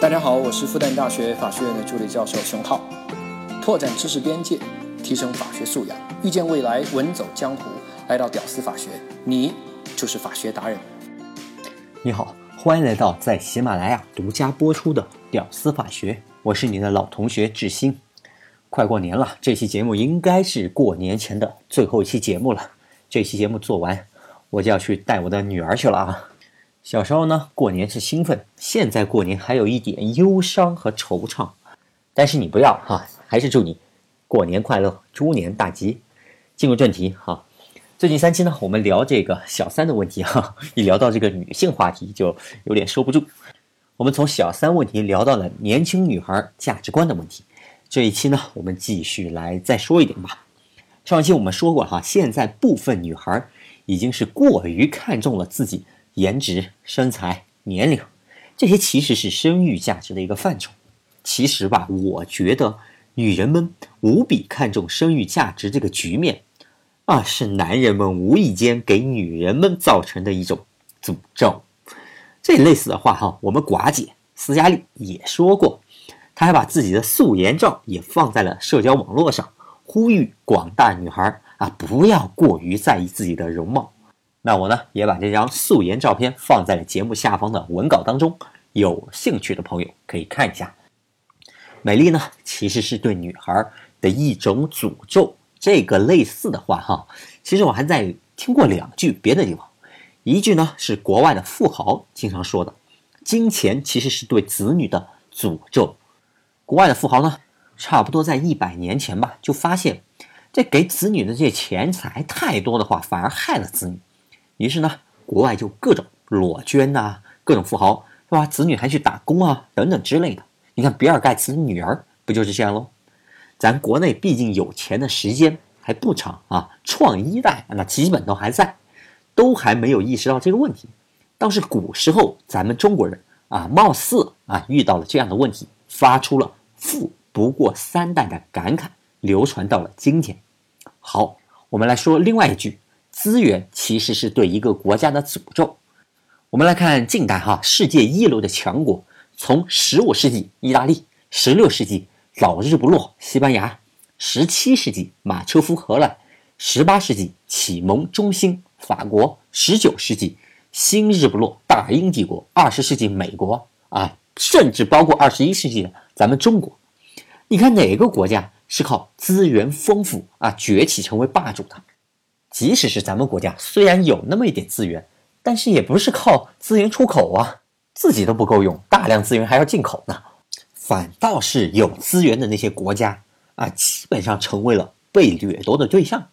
大家好，我是复旦大学法学院的助理教授熊浩，拓展知识边界，提升法学素养，遇见未来，稳走江湖。来到屌丝法学，你就是法学达人。你好，欢迎来到在喜马拉雅独家播出的《屌丝法学》，我是你的老同学志新。快过年了，这期节目应该是过年前的最后一期节目了。这期节目做完，我就要去带我的女儿去了啊。小时候呢，过年是兴奋；现在过年还有一点忧伤和惆怅。但是你不要哈，还是祝你过年快乐，猪年大吉。进入正题哈，最近三期呢，我们聊这个小三的问题哈，一聊到这个女性话题就有点收不住。我们从小三问题聊到了年轻女孩价值观的问题。这一期呢，我们继续来再说一点吧。上一期我们说过哈，现在部分女孩已经是过于看重了自己颜值、身材、年龄，这些其实是生育价值的一个范畴。其实吧，我觉得女人们无比看重生育价值这个局面，啊，是男人们无意间给女人们造成的一种诅咒。这类似的话哈，我们寡姐斯嘉丽也说过。她还把自己的素颜照也放在了社交网络上，呼吁广大女孩啊不要过于在意自己的容貌。那我呢也把这张素颜照片放在了节目下方的文稿当中，有兴趣的朋友可以看一下。美丽呢其实是对女孩的一种诅咒，这个类似的话哈，其实我还在听过两句别的地方，一句呢是国外的富豪经常说的，金钱其实是对子女的诅咒。国外的富豪呢，差不多在一百年前吧，就发现这给子女的这些钱财太多的话，反而害了子女。于是呢，国外就各种裸捐呐，各种富豪是吧？子女还去打工啊，等等之类的。你看比尔盖茨的女儿不就是这样喽？咱国内毕竟有钱的时间还不长啊，创一代那基本都还在，都还没有意识到这个问题。倒是古时候咱们中国人啊，貌似啊遇到了这样的问题，发出了。富不过三代的感慨流传到了今天。好，我们来说另外一句：资源其实是对一个国家的诅咒。我们来看近代哈，世界一流的强国，从十五世纪意大利，十六世纪老日不落西班牙，十七世纪马车夫荷兰，十八世纪启蒙中兴法国，十九世纪新日不落大英帝国，二十世纪美国啊。甚至包括二十一世纪的咱们中国，你看哪个国家是靠资源丰富啊崛起成为霸主的？即使是咱们国家，虽然有那么一点资源，但是也不是靠资源出口啊，自己都不够用，大量资源还要进口呢。反倒是有资源的那些国家啊，基本上成为了被掠夺的对象。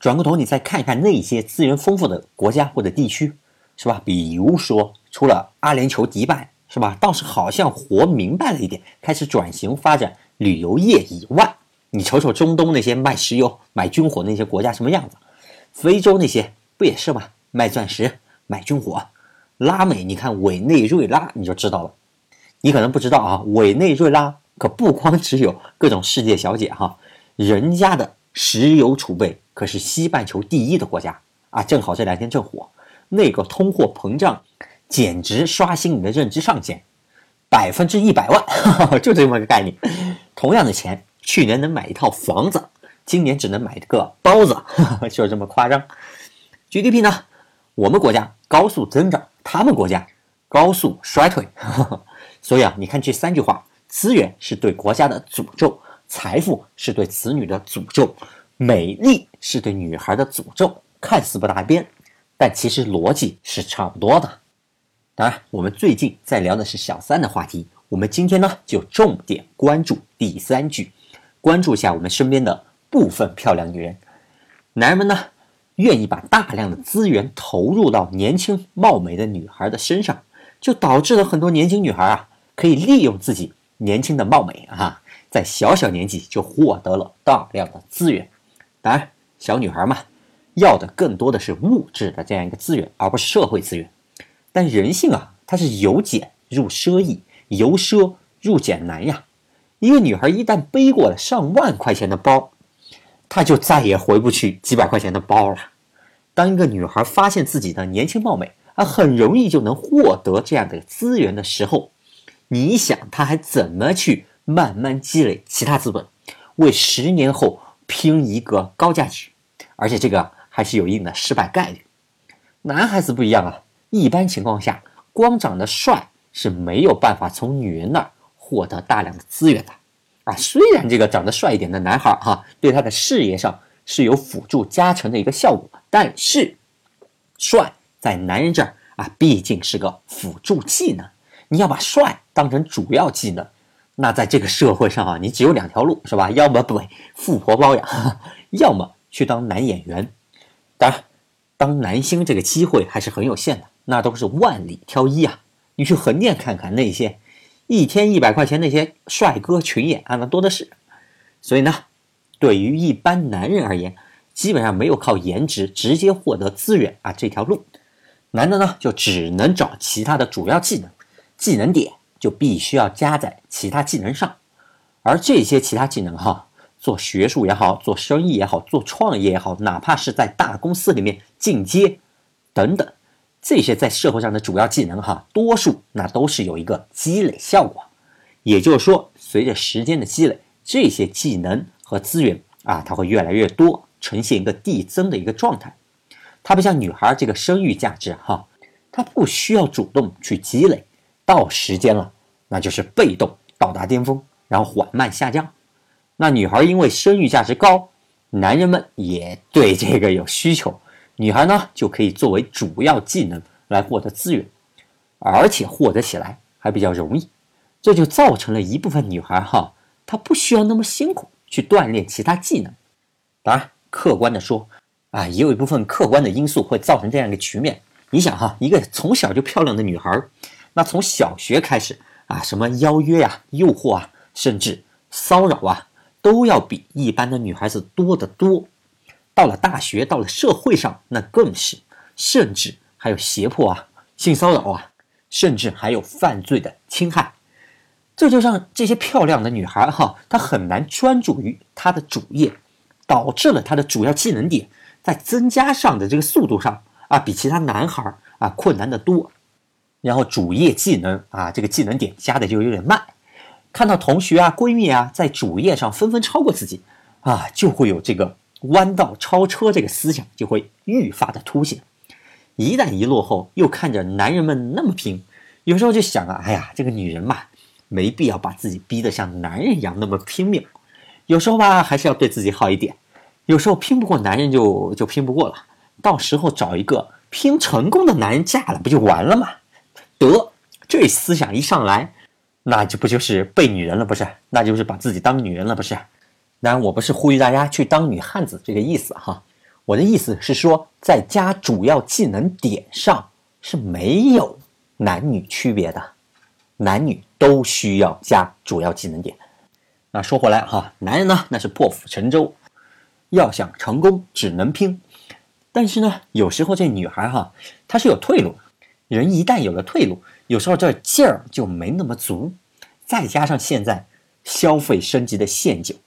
转过头你再看一看那些资源丰富的国家或者地区，是吧？比如说，除了阿联酋迪拜。是吧？倒是好像活明白了一点，开始转型发展旅游业以外，你瞅瞅中东那些卖石油、买军火那些国家什么样子？非洲那些不也是吗？卖钻石、买军火。拉美，你看委内瑞拉你就知道了。你可能不知道啊，委内瑞拉可不光只有各种世界小姐哈，人家的石油储备可是西半球第一的国家啊，正好这两天正火，那个通货膨胀。简直刷新你的认知上限，百分之一百万，就这么个概念。同样的钱，去年能买一套房子，今年只能买个包子，就这么夸张。GDP 呢？我们国家高速增长，他们国家高速衰退。所以啊，你看这三句话：资源是对国家的诅咒，财富是对子女的诅咒，美丽是对女孩的诅咒。看似不搭边，但其实逻辑是差不多的。当然，我们最近在聊的是小三的话题。我们今天呢，就重点关注第三句，关注一下我们身边的部分漂亮女人。男人们呢，愿意把大量的资源投入到年轻貌美的女孩的身上，就导致了很多年轻女孩啊，可以利用自己年轻的貌美啊，在小小年纪就获得了大量的资源。当然，小女孩嘛，要的更多的是物质的这样一个资源，而不是社会资源。但人性啊，它是由俭入奢易，由奢入俭难呀。一个女孩一旦背过了上万块钱的包，他就再也回不去几百块钱的包了。当一个女孩发现自己的年轻貌美啊，很容易就能获得这样的资源的时候，你想他还怎么去慢慢积累其他资本，为十年后拼一个高价值？而且这个还是有一定的失败概率。男孩子不一样啊，一般情况下，光长得帅是没有办法从女人那儿获得大量的资源的啊。虽然这个长得帅一点的男孩哈，对他的事业上是有辅助加成的一个效果，但是帅在男人这儿啊，毕竟是个辅助技能。你要把帅当成主要技能，那在这个社会上啊，你只有两条路是吧？要么被富婆包养，要么去当男演员。当然。当男星这个机会还是很有限的，那都是万里挑一啊！你去横店看看那些一天一百块钱那些帅哥群演啊，那多的是。所以呢，对于一般男人而言，基本上没有靠颜值直接获得资源啊这条路，男的呢就只能找其他的主要技能，技能点就必须要加在其他技能上，而这些其他技能哈。做学术也好，做生意也好，做创业也好，哪怕是在大公司里面进阶等等，这些在社会上的主要技能哈，多数那都是有一个积累效果。也就是说，随着时间的积累，这些技能和资源啊，它会越来越多，呈现一个递增的一个状态。它不像女孩这个生育价值哈，它不需要主动去积累，到时间了，那就是被动到达巅峰，然后缓慢下降。那女孩因为生育价值高，男人们也对这个有需求，女孩呢就可以作为主要技能来获得资源，而且获得起来还比较容易，这就造成了一部分女孩哈，她不需要那么辛苦去锻炼其他技能。当然，客观的说，啊，也有一部分客观的因素会造成这样一个局面。你想哈，一个从小就漂亮的女孩，那从小学开始啊，什么邀约呀、诱惑啊，甚至骚扰啊。都要比一般的女孩子多得多，到了大学，到了社会上，那更是，甚至还有胁迫啊、性骚扰啊，甚至还有犯罪的侵害，这就让这些漂亮的女孩哈，她很难专注于她的主业，导致了她的主要技能点在增加上的这个速度上啊，比其他男孩啊困难的多，然后主业技能啊这个技能点加的就有点慢。看到同学啊、闺蜜啊在主页上纷纷超过自己，啊，就会有这个弯道超车这个思想就会愈发的凸显。一旦一落后，又看着男人们那么拼，有时候就想啊，哎呀，这个女人嘛，没必要把自己逼得像男人一样那么拼命。有时候吧，还是要对自己好一点。有时候拼不过男人就就拼不过了，到时候找一个拼成功的男人嫁了，不就完了吗？得，这思想一上来。那就不就是背女人了，不是？那就是把自己当女人了，不是？当然，我不是呼吁大家去当女汉子这个意思哈。我的意思是说，在加主要技能点上是没有男女区别的，男女都需要加主要技能点。那说回来哈，男人呢那是破釜沉舟，要想成功只能拼。但是呢，有时候这女孩哈，她是有退路。人一旦有了退路，有时候这劲儿就没那么足，再加上现在消费升级的陷阱，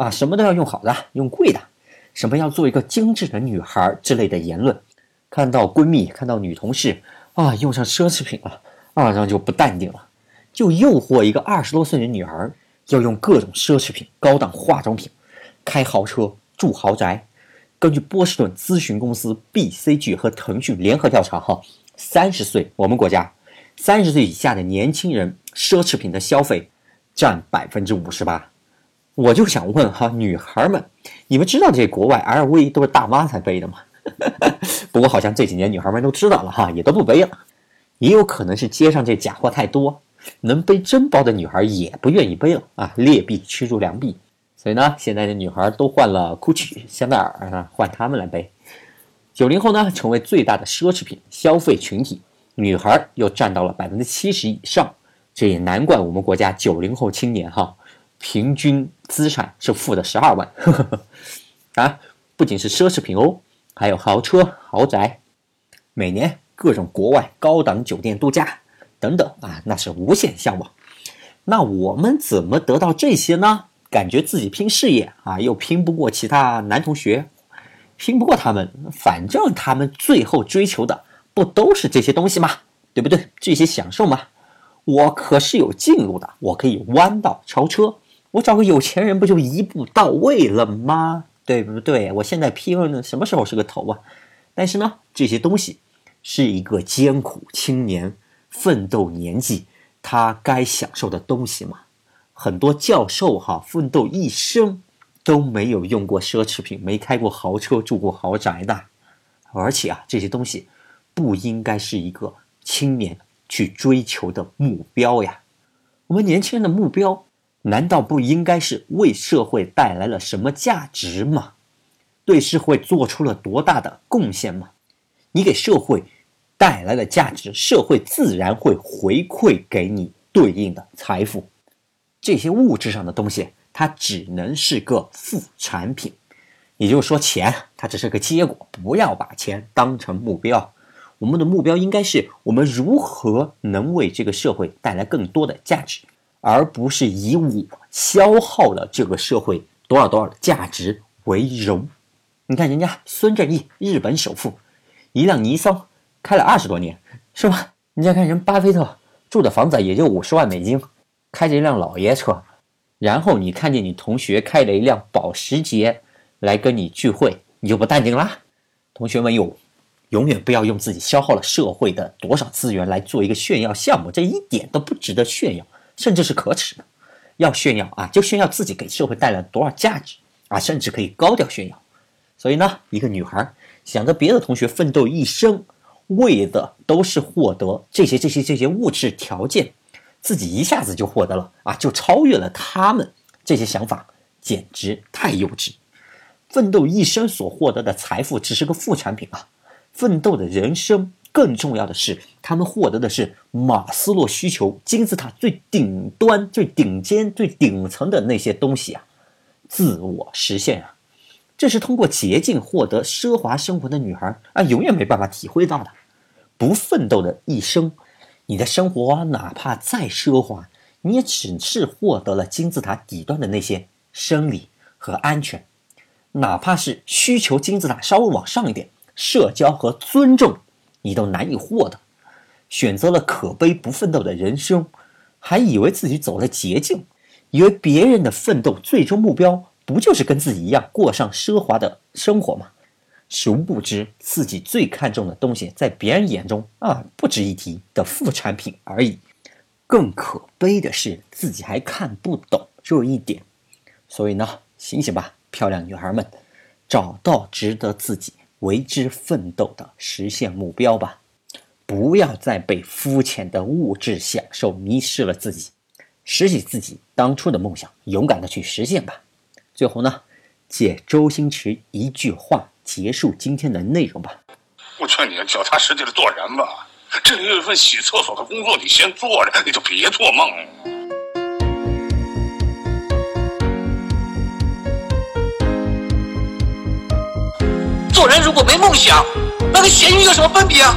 啊，什么都要用好的，用贵的，什么要做一个精致的女孩之类的言论，看到闺蜜，看到女同事啊，用上奢侈品了，啊，然后就不淡定了，就诱惑一个二十多岁的女孩要用各种奢侈品、高档化妆品，开豪车、住豪宅。根据波士顿咨询公司 BCG 和腾讯联合调查，哈，三十岁我们国家。三十岁以下的年轻人，奢侈品的消费占百分之五十八。我就想问哈，女孩们，你们知道这国外 LV 都是大妈才背的吗？不过好像这几年女孩们都知道了哈，也都不背了。也有可能是街上这假货太多，能背真包的女孩也不愿意背了啊，劣币驱逐良币。所以呢，现在的女孩都换了 GUCCI、香奈儿啊，换他们来背。九零后呢，成为最大的奢侈品消费群体。女孩又占到了百分之七十以上，这也难怪我们国家九零后青年哈，平均资产是负的十二万呵呵。啊，不仅是奢侈品哦，还有豪车豪宅，每年各种国外高档酒店度假等等啊，那是无限向往。那我们怎么得到这些呢？感觉自己拼事业啊，又拼不过其他男同学，拼不过他们，反正他们最后追求的。不都是这些东西吗？对不对？这些享受吗？我可是有近路的，我可以弯道超车。我找个有钱人不就一步到位了吗？对不对？我现在拼了呢，什么时候是个头啊？但是呢，这些东西是一个艰苦青年奋斗年纪他该享受的东西嘛。很多教授哈，奋斗一生都没有用过奢侈品，没开过豪车，住过豪宅的。而且啊，这些东西不应该是一个青年去追求的目标呀。我们年轻人的目标。难道不应该是为社会带来了什么价值吗？对社会做出了多大的贡献吗？你给社会带来了价值，社会自然会回馈给你对应的财富。这些物质上的东西，它只能是个副产品，也就是说，钱它只是个结果。不要把钱当成目标，我们的目标应该是我们如何能为这个社会带来更多的价值。而不是以我消耗了这个社会多少多少的价值为荣。你看人家孙正义，日本首富，一辆尼桑开了二十多年，是吧？你再看人巴菲特住的房子也就五十万美金，开着一辆老爷车，然后你看见你同学开了一辆保时捷来跟你聚会，你就不淡定啦？同学们有，永远不要用自己消耗了社会的多少资源来做一个炫耀项目，这一点都不值得炫耀。甚至是可耻的，要炫耀啊，就炫耀自己给社会带来多少价值啊，甚至可以高调炫耀。所以呢，一个女孩想着别的同学奋斗一生，为的都是获得这些这些这些物质条件，自己一下子就获得了啊，就超越了他们。这些想法简直太幼稚。奋斗一生所获得的财富只是个副产品啊，奋斗的人生。更重要的是，他们获得的是马斯洛需求金字塔最顶端、最顶尖、最顶层的那些东西啊，自我实现啊，这是通过捷径获得奢华生活的女孩啊，永远没办法体会到的。不奋斗的一生，你的生活哪怕再奢华，你也只是获得了金字塔底端的那些生理和安全，哪怕是需求金字塔稍微往上一点，社交和尊重。你都难以获得，选择了可悲不奋斗的人生，还以为自己走了捷径，以为别人的奋斗最终目标不就是跟自己一样过上奢华的生活吗？殊不知自己最看重的东西，在别人眼中啊不值一提的副产品而已。更可悲的是，自己还看不懂这一点。所以呢，醒醒吧，漂亮女孩们，找到值得自己。为之奋斗的实现目标吧，不要再被肤浅的物质享受迷失了自己，拾起自己当初的梦想，勇敢的去实现吧。最后呢，借周星驰一句话结束今天的内容吧。我劝你脚踏实地的做人吧，这里有一份洗厕所的工作，你先做着，你就别做梦。做人如果没梦想，那跟咸鱼有什么分别啊？